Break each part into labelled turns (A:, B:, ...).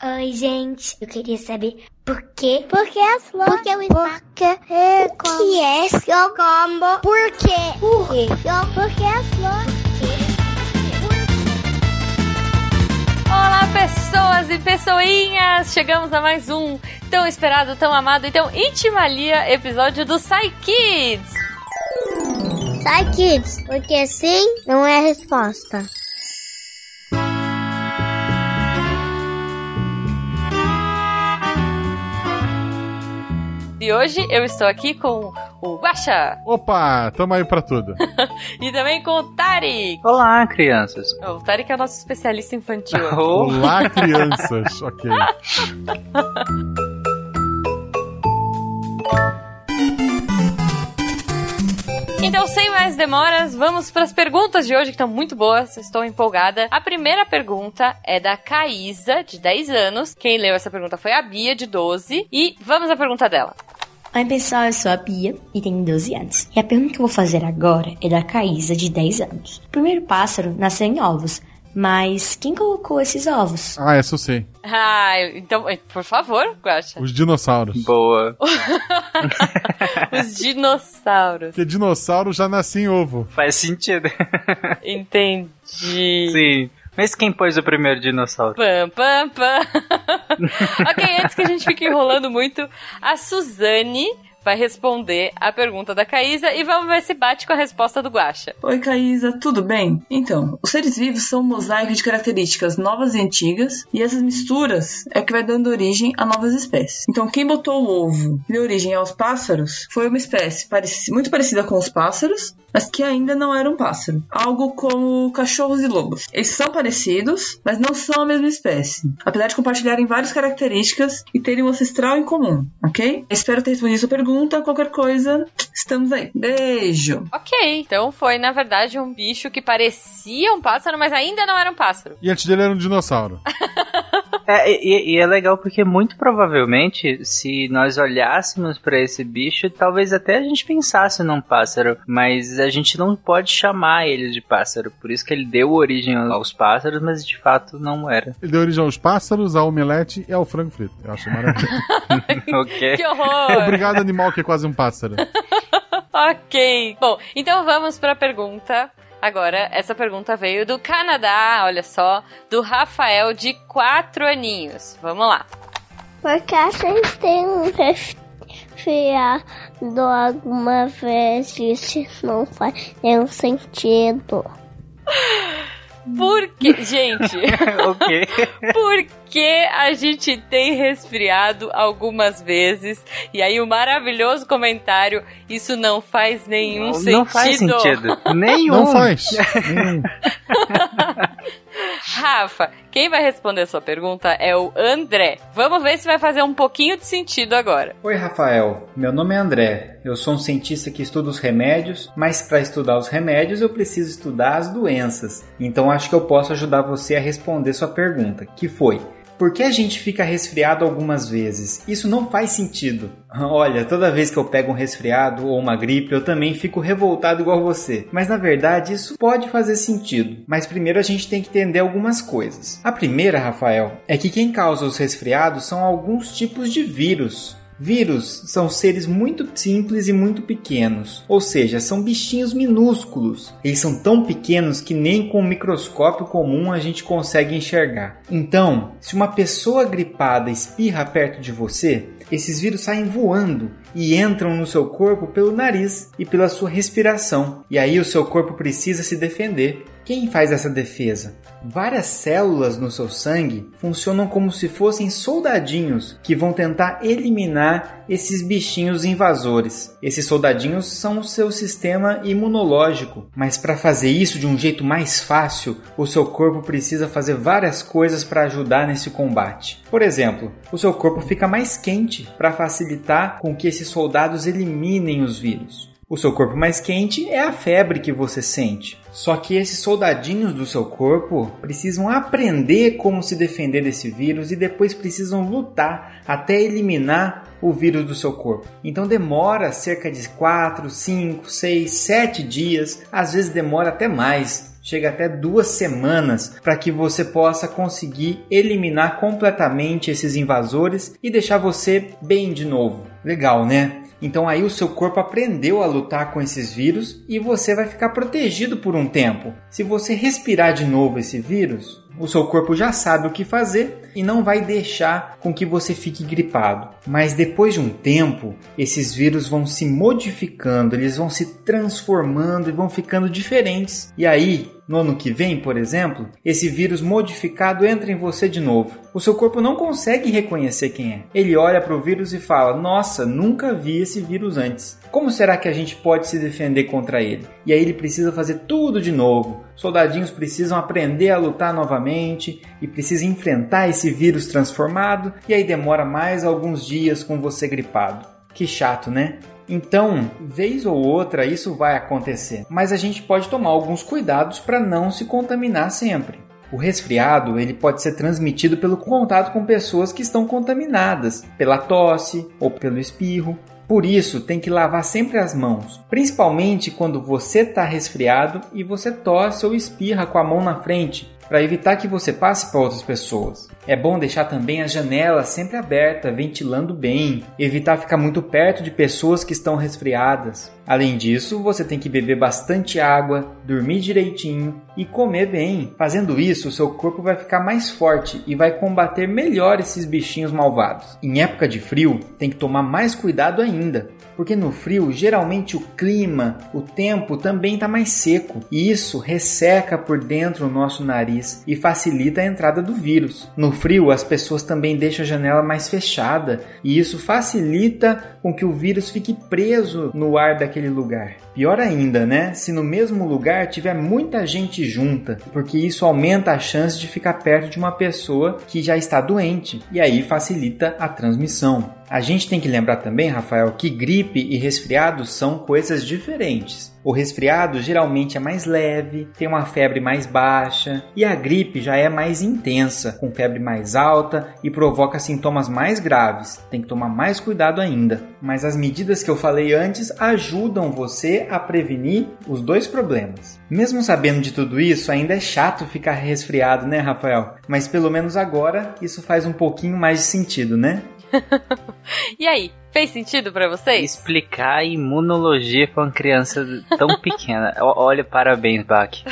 A: Oi, gente. Eu queria saber por quê?
B: Por que as flores?
A: Por que o espaço?
B: Por que é
A: O que é seu combo? Por quê?
B: Por quê? Por que as flores?
C: Olá, pessoas e pessoinhas! Chegamos a mais um tão esperado, tão amado e tão intimalia episódio do Psy Kids!
B: Sai, kids, porque sim não é a resposta.
C: E hoje eu estou aqui com o Guaxa
D: Opa, tamo aí pra tudo.
C: e também com o Tarik.
E: Olá, crianças.
C: O Tarik é o nosso especialista infantil.
E: Oh,
D: Olá, crianças. Ok.
C: Então, sem mais demoras, vamos para as perguntas de hoje que estão muito boas. Estou empolgada. A primeira pergunta é da Caísa, de 10 anos. Quem leu essa pergunta foi a Bia, de 12. E vamos à pergunta dela.
F: Oi pessoal, eu sou a Bia e tenho 12 anos. E a pergunta que eu vou fazer agora é da Caísa, de 10 anos. O primeiro pássaro nasceu em ovos, mas quem colocou esses ovos?
D: Ah, essa eu sei.
C: Ah, então, por favor, Guaxa.
D: Os dinossauros.
E: boa.
C: Os dinossauros.
D: Porque dinossauro já nasce em ovo.
E: Faz sentido.
C: Entendi.
E: Sim. Mas quem pôs o primeiro dinossauro?
C: Pam, pam, pam. ok, antes que a gente fique enrolando muito, a Suzane vai responder a pergunta da Caísa e vamos ver se bate com a resposta do Guaxa.
G: Oi, Caísa, tudo bem? Então, os seres vivos são um mosaico de características novas e antigas, e essas misturas é que vai dando origem a novas espécies. Então, quem botou o ovo e deu origem aos pássaros foi uma espécie muito parecida com os pássaros, mas que ainda não era um pássaro. Algo como cachorros e lobos. Eles são parecidos, mas não são a mesma espécie, apesar de compartilharem várias características e terem um ancestral em comum, ok? Espero ter respondido sua pergunta. Qualquer coisa, estamos aí. Beijo!
C: Ok, então foi na verdade um bicho que parecia um pássaro, mas ainda não era um pássaro.
D: E antes dele era um dinossauro.
E: É, e, e é legal porque muito provavelmente, se nós olhássemos pra esse bicho, talvez até a gente pensasse num pássaro, mas a gente não pode chamar ele de pássaro. Por isso que ele deu origem aos pássaros, mas de fato não era.
D: Ele deu origem aos pássaros, ao omelete e ao frango frito. Eu acho maravilhoso.
E: ok?
C: Que horror!
D: Obrigado, animal, que é quase um pássaro.
C: ok. Bom, então vamos pra pergunta. Agora, essa pergunta veio do Canadá, olha só, do Rafael, de 4 aninhos. Vamos lá.
B: Porque a gente tem um resfriado alguma vez, isso não faz nenhum sentido.
C: Por que, gente,
E: ok.
C: por que a gente tem resfriado algumas vezes? E aí o maravilhoso comentário, isso não faz nenhum sentido.
E: Não faz sentido. Nenhum.
D: Não faz.
C: Rafa, quem vai responder a sua pergunta é o André. Vamos ver se vai fazer um pouquinho de sentido agora.
H: Oi, Rafael. Meu nome é André. Eu sou um cientista que estuda os remédios, mas para estudar os remédios eu preciso estudar as doenças. Então acho que eu posso ajudar você a responder sua pergunta, que foi: por que a gente fica resfriado algumas vezes? Isso não faz sentido. Olha, toda vez que eu pego um resfriado ou uma gripe, eu também fico revoltado igual você. Mas na verdade, isso pode fazer sentido. Mas primeiro a gente tem que entender algumas coisas. A primeira, Rafael, é que quem causa os resfriados são alguns tipos de vírus. Vírus são seres muito simples e muito pequenos, ou seja, são bichinhos minúsculos. Eles são tão pequenos que nem com um microscópio comum a gente consegue enxergar. Então, se uma pessoa gripada espirra perto de você, esses vírus saem voando e entram no seu corpo pelo nariz e pela sua respiração. E aí o seu corpo precisa se defender. Quem faz essa defesa? Várias células no seu sangue funcionam como se fossem soldadinhos que vão tentar eliminar esses bichinhos invasores. Esses soldadinhos são o seu sistema imunológico, mas para fazer isso de um jeito mais fácil, o seu corpo precisa fazer várias coisas para ajudar nesse combate. Por exemplo, o seu corpo fica mais quente para facilitar com que esses soldados eliminem os vírus. O seu corpo mais quente é a febre que você sente. Só que esses soldadinhos do seu corpo precisam aprender como se defender desse vírus e depois precisam lutar até eliminar o vírus do seu corpo. Então demora cerca de 4, 5, 6, 7 dias, às vezes demora até mais chega até duas semanas para que você possa conseguir eliminar completamente esses invasores e deixar você bem de novo. Legal, né? Então aí o seu corpo aprendeu a lutar com esses vírus e você vai ficar protegido por um tempo. Se você respirar de novo esse vírus, o seu corpo já sabe o que fazer e não vai deixar com que você fique gripado. Mas depois de um tempo, esses vírus vão se modificando, eles vão se transformando e vão ficando diferentes. E aí, no ano que vem, por exemplo, esse vírus modificado entra em você de novo. O seu corpo não consegue reconhecer quem é. Ele olha para o vírus e fala: Nossa, nunca vi esse vírus antes. Como será que a gente pode se defender contra ele? E aí ele precisa fazer tudo de novo. Soldadinhos precisam aprender a lutar novamente e precisa enfrentar esse vírus transformado, e aí demora mais alguns dias com você gripado. Que chato, né? Então, vez ou outra isso vai acontecer, mas a gente pode tomar alguns cuidados para não se contaminar sempre. O resfriado ele pode ser transmitido pelo contato com pessoas que estão contaminadas, pela tosse ou pelo espirro. Por isso, tem que lavar sempre as mãos, principalmente quando você está resfriado e você tosse ou espirra com a mão na frente, para evitar que você passe para outras pessoas. É bom deixar também as janelas sempre abertas, ventilando bem, evitar ficar muito perto de pessoas que estão resfriadas. Além disso, você tem que beber bastante água, dormir direitinho e comer bem. Fazendo isso, o seu corpo vai ficar mais forte e vai combater melhor esses bichinhos malvados. Em época de frio, tem que tomar mais cuidado ainda, porque no frio geralmente o clima, o tempo também está mais seco e isso resseca por dentro o nosso nariz e facilita a entrada do vírus. No frio, as pessoas também deixam a janela mais fechada e isso facilita com que o vírus fique preso no ar daquele lugar. Pior ainda, né? Se no mesmo lugar tiver muita gente junta, porque isso aumenta a chance de ficar perto de uma pessoa que já está doente e aí facilita a transmissão. A gente tem que lembrar também, Rafael, que gripe e resfriado são coisas diferentes. O resfriado geralmente é mais leve, tem uma febre mais baixa, e a gripe já é mais intensa, com febre mais alta e provoca sintomas mais graves. Tem que tomar mais cuidado ainda. Mas as medidas que eu falei antes ajudam você a prevenir os dois problemas. Mesmo sabendo de tudo isso, ainda é chato ficar resfriado, né, Rafael? Mas pelo menos agora isso faz um pouquinho mais de sentido, né?
C: e aí, Fez sentido para vocês?
E: Explicar imunologia pra uma criança tão pequena. Olha, parabéns, Bach.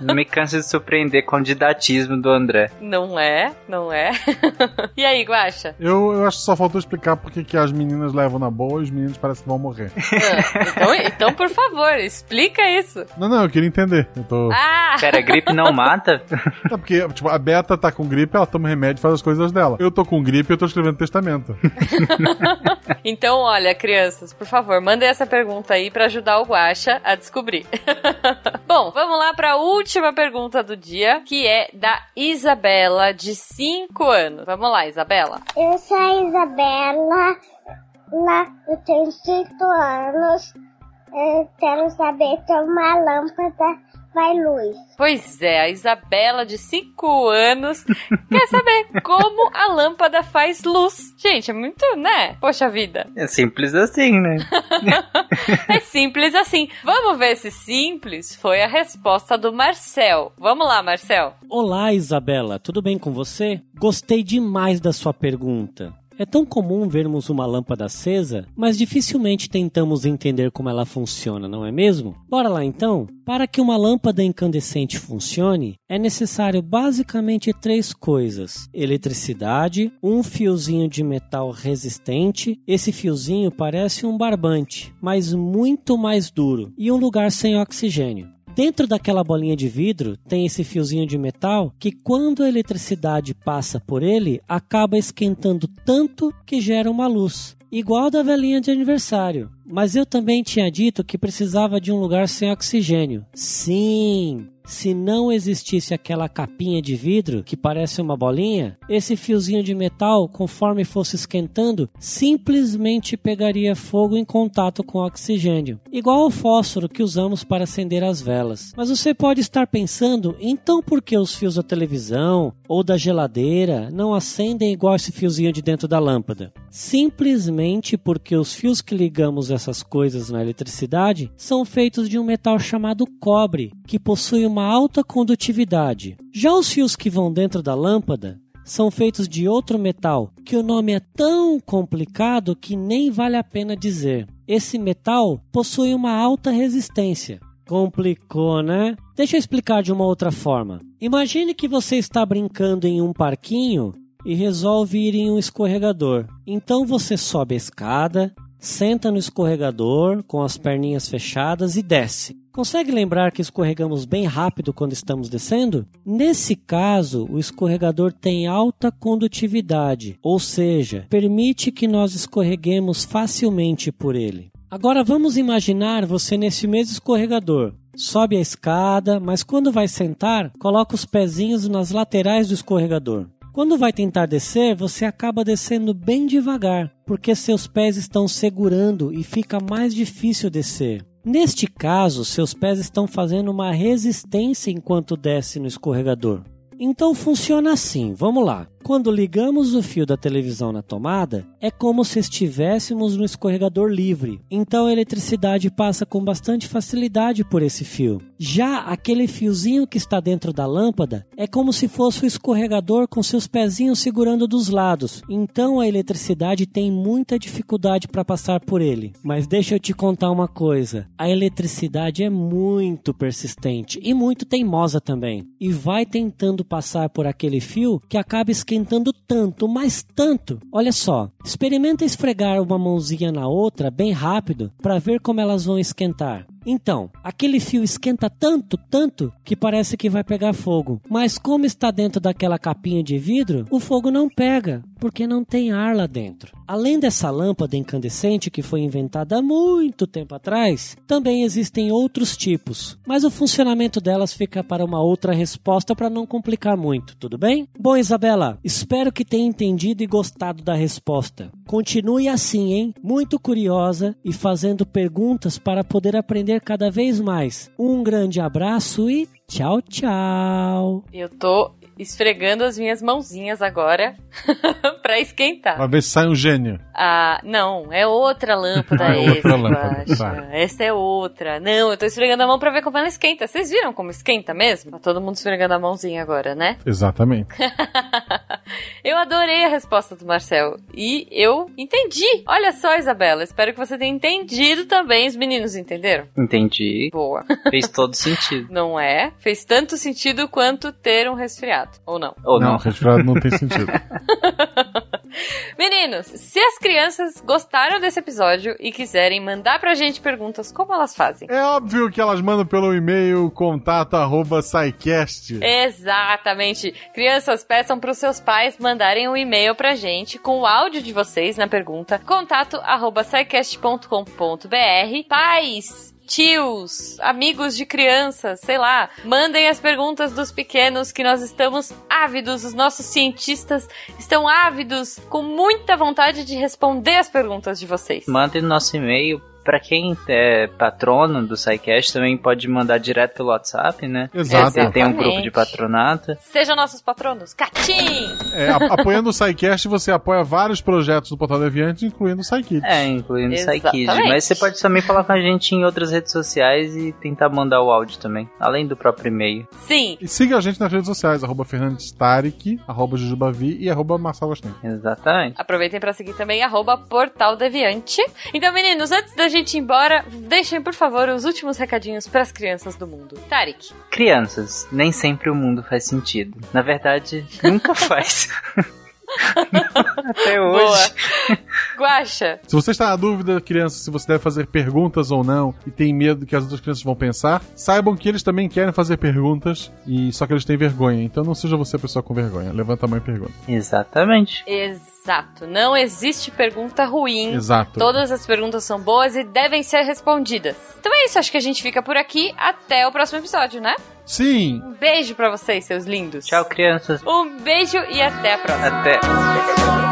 E: Não me canso de surpreender com o didatismo do André.
C: Não é, não é. e aí, Guaxa?
D: Eu, eu acho que só faltou explicar porque que as meninas levam na boa e os meninos parecem que vão morrer.
C: Ah, então, então, por favor, explica isso.
D: Não, não, eu queria entender. Eu tô...
C: Ah!
E: Pera, gripe não mata?
D: É porque, tipo, a Beta tá com gripe, ela toma remédio e faz as coisas dela. Eu tô com gripe e eu tô escrevendo testamento.
C: Então, olha, crianças, por favor, mandem essa pergunta aí para ajudar o Guaxa a descobrir. Bom, vamos lá para a última pergunta do dia, que é da Isabela, de 5 anos. Vamos lá, Isabela.
B: Eu sou a Isabela, lá eu tenho 5 anos. Eu quero saber se é uma lâmpada vai luz.
C: Pois é, a Isabela, de 5 anos, quer saber como a lâmpada faz luz. Gente, é muito, né? Poxa vida.
E: É simples assim, né?
C: é simples assim. Vamos ver se simples foi a resposta do Marcel. Vamos lá, Marcel.
I: Olá, Isabela. Tudo bem com você? Gostei demais da sua pergunta. É tão comum vermos uma lâmpada acesa, mas dificilmente tentamos entender como ela funciona, não é mesmo? Bora lá então? Para que uma lâmpada incandescente funcione, é necessário basicamente três coisas: eletricidade, um fiozinho de metal resistente, esse fiozinho parece um barbante, mas muito mais duro, e um lugar sem oxigênio. Dentro daquela bolinha de vidro tem esse fiozinho de metal que, quando a eletricidade passa por ele, acaba esquentando tanto que gera uma luz, igual da velhinha de aniversário. Mas eu também tinha dito que precisava de um lugar sem oxigênio. Sim, se não existisse aquela capinha de vidro que parece uma bolinha, esse fiozinho de metal, conforme fosse esquentando, simplesmente pegaria fogo em contato com o oxigênio, igual ao fósforo que usamos para acender as velas. Mas você pode estar pensando, então por que os fios da televisão ou da geladeira não acendem igual esse fiozinho de dentro da lâmpada? Simplesmente porque os fios que ligamos essas coisas na eletricidade são feitos de um metal chamado cobre, que possui uma alta condutividade. Já os fios que vão dentro da lâmpada são feitos de outro metal, que o nome é tão complicado que nem vale a pena dizer. Esse metal possui uma alta resistência. Complicou, né? Deixa eu explicar de uma outra forma. Imagine que você está brincando em um parquinho e resolve ir em um escorregador. Então você sobe a escada, senta no escorregador com as perninhas fechadas e desce. Consegue lembrar que escorregamos bem rápido quando estamos descendo? Nesse caso, o escorregador tem alta condutividade, ou seja, permite que nós escorreguemos facilmente por ele. Agora vamos imaginar você nesse mesmo escorregador. Sobe a escada, mas quando vai sentar, coloca os pezinhos nas laterais do escorregador. Quando vai tentar descer, você acaba descendo bem devagar, porque seus pés estão segurando e fica mais difícil descer. Neste caso, seus pés estão fazendo uma resistência enquanto desce no escorregador. Então funciona assim, vamos lá. Quando ligamos o fio da televisão na tomada, é como se estivéssemos no escorregador livre. Então a eletricidade passa com bastante facilidade por esse fio. Já aquele fiozinho que está dentro da lâmpada é como se fosse o escorregador com seus pezinhos segurando dos lados. Então a eletricidade tem muita dificuldade para passar por ele. Mas deixa eu te contar uma coisa: a eletricidade é muito persistente e muito teimosa também. E vai tentando passar por aquele fio que acaba esquentando esquentando tanto, mas tanto. Olha só, experimenta esfregar uma mãozinha na outra bem rápido para ver como elas vão esquentar. Então, aquele fio esquenta tanto, tanto, que parece que vai pegar fogo. Mas como está dentro daquela capinha de vidro, o fogo não pega, porque não tem ar lá dentro. Além dessa lâmpada incandescente que foi inventada há muito tempo atrás, também existem outros tipos, mas o funcionamento delas fica para uma outra resposta para não complicar muito, tudo bem? Bom, Isabela, espero que tenha entendido e gostado da resposta. Continue assim, hein? Muito curiosa e fazendo perguntas para poder aprender cada vez mais. Um grande abraço e tchau, tchau.
C: Eu tô esfregando as minhas mãozinhas agora pra esquentar.
D: Pra ver se sai um gênio.
C: Ah, não, é outra lâmpada
D: É
C: essa,
D: outra lâmpada, tá.
C: Essa é outra. Não, eu tô esfregando a mão pra ver como ela esquenta. Vocês viram como esquenta mesmo? Tá todo mundo esfregando a mãozinha agora, né?
D: Exatamente.
C: Eu adorei a resposta do Marcel. E eu entendi. Olha só, Isabela. Espero que você tenha entendido também. Os meninos entenderam?
E: Entendi.
C: Boa.
E: Fez todo sentido.
C: Não é? Fez tanto sentido quanto ter um resfriado. Ou não?
E: Ou não.
D: Não, resfriado não tem sentido.
C: Meninos, se as crianças gostaram desse episódio e quiserem mandar pra gente perguntas, como elas fazem?
D: É óbvio que elas mandam pelo e-mail contato arroba SciCast.
C: Exatamente. Crianças, peçam pros seus pais mandarem um e-mail pra gente com o áudio de vocês na pergunta contato arroba scicast.com.br. Pais, tios, amigos de crianças, sei lá, mandem as perguntas dos pequenos que nós estamos ávidos, os nossos cientistas estão ávidos, com muita vontade de responder as perguntas de vocês.
E: Mandem no nosso e-mail. Pra quem é patrono do SciCast, também pode mandar direto pelo WhatsApp, né?
D: Exato.
E: É, Tem um grupo de patronato.
C: Sejam nossos patronos. Catim!
D: É, apoiando o SciCast, você apoia vários projetos do Portal Deviante, incluindo o SciKids.
E: É, incluindo o SciKid.
C: Exatamente.
E: Mas você pode também falar com a gente em outras redes sociais e tentar mandar o áudio também, além do próprio e-mail.
C: Sim,
D: E siga a gente nas redes sociais, arroba Fernandes Tarek, arroba Jujubavi e arroba Marcelo.
E: Exatamente.
C: Aproveitem pra seguir também arroba Portal Deviante. Então, meninos, antes da gente ir embora, deixem, por favor, os últimos recadinhos pras crianças do mundo. Tarek.
E: Crianças, nem sempre o mundo faz sentido. Na verdade, nunca faz. Até hoje.
C: Boa. Acha?
D: Se você está na dúvida, criança, se você deve fazer perguntas ou não e tem medo do que as outras crianças vão pensar, saibam que eles também querem fazer perguntas e só que eles têm vergonha. Então não seja você a pessoa com vergonha. Levanta a mão e pergunta.
J: Exatamente.
C: Exato. Não existe pergunta ruim.
D: Exato.
C: Todas as perguntas são boas e devem ser respondidas. Então é isso, acho que a gente fica por aqui. Até o próximo episódio, né?
D: Sim!
C: Um beijo pra vocês, seus lindos.
J: Tchau, crianças.
C: Um beijo e até a próxima.
J: Até.